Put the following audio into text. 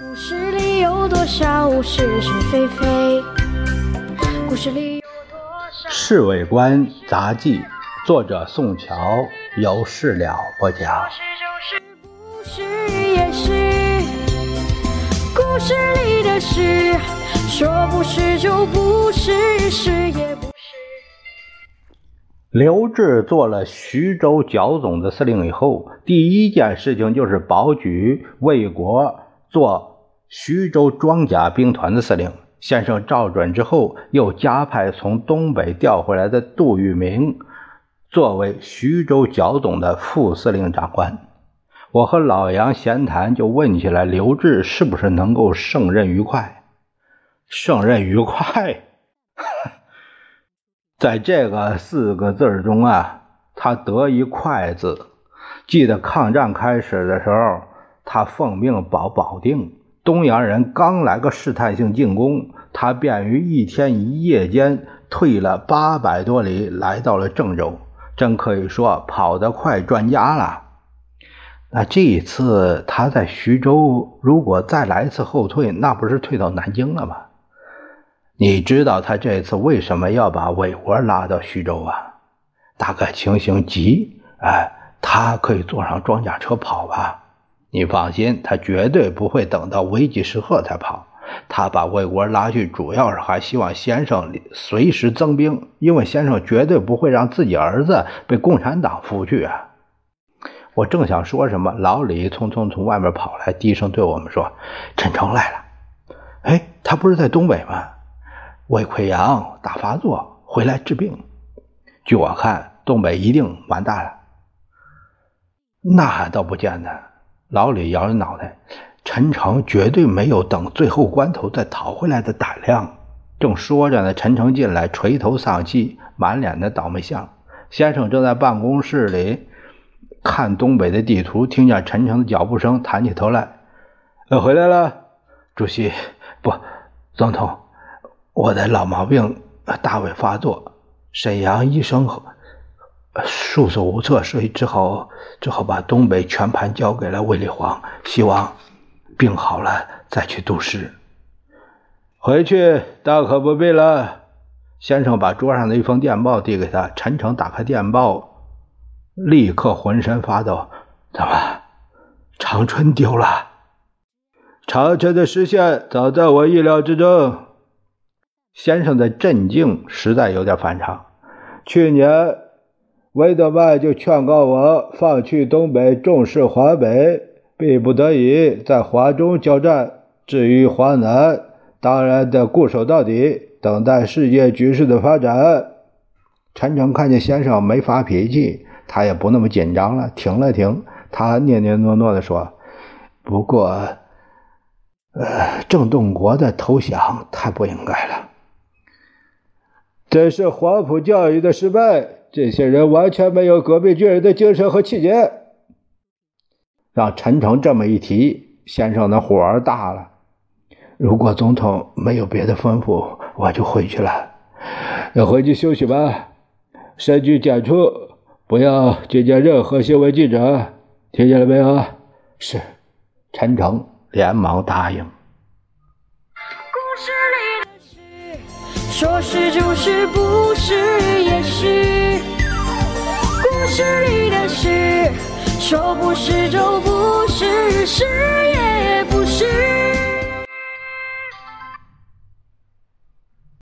故事里有多少是是非非？故事里有多少？《侍卫官杂记》，作者宋乔，有事了播讲。是也是？故事里的事，说不是就不是，是也不是。刘志做了徐州剿总的司令以后，第一件事情就是保举魏国做徐州装甲兵团的司令。先生照准之后，又加派从东北调回来的杜聿明作为徐州剿总的副司令长官。我和老杨闲谈，就问起来刘志是不是能够胜任愉快？胜任愉快。在这个四个字中啊，他得一“快”字。记得抗战开始的时候，他奉命保保定，东洋人刚来个试探性进攻，他便于一天一夜间退了八百多里，来到了郑州。真可以说跑得快专家了。那这一次他在徐州，如果再来一次后退，那不是退到南京了吗？你知道他这次为什么要把魏国拉到徐州啊？大概情形急，哎，他可以坐上装甲车跑吧？你放心，他绝对不会等到危急时刻才跑。他把魏国拉去，主要是还希望先生随时增兵，因为先生绝对不会让自己儿子被共产党俘去啊！我正想说什么，老李匆匆从外面跑来，低声对我们说：“陈诚来了。”哎，他不是在东北吗？胃溃疡大发作，回来治病。据我看，东北一定完蛋了。那倒不见得。老李摇着脑袋，陈诚绝对没有等最后关头再逃回来的胆量。正说着呢，陈诚进来，垂头丧气，满脸的倒霉相。先生正在办公室里看东北的地图，听见陈诚的脚步声，抬起头来：“呃，回来了，主席。不，总统。”我的老毛病大为发作，沈阳医生束手无策，所以只好只好把东北全盘交给了卫立煌，希望病好了再去督师。回去大可不必了。先生把桌上的一封电报递给他，陈诚打开电报，立刻浑身发抖。怎么，长春丢了？长春的实现早在我意料之中。先生的镇静实在有点反常。去年，韦德曼就劝告我放弃东北，重视华北，逼不得已在华中交战。至于华南，当然得固守到底，等待世界局势的发展。陈诚看见先生没发脾气，他也不那么紧张了，停了停，他念念诺诺地说：“不过，呃，郑洞国的投降太不应该了。”这是黄埔教育的失败，这些人完全没有革命军人的精神和气节。让陈诚这么一提，先生的火儿大了。如果总统没有别的吩咐，我就回去了。要回去休息吧，深居简出，不要接见任何新闻记者。听见了没有？是，陈诚连忙答应。故事里说是就是，不是也是。是你的事，说不是就不是，是也不。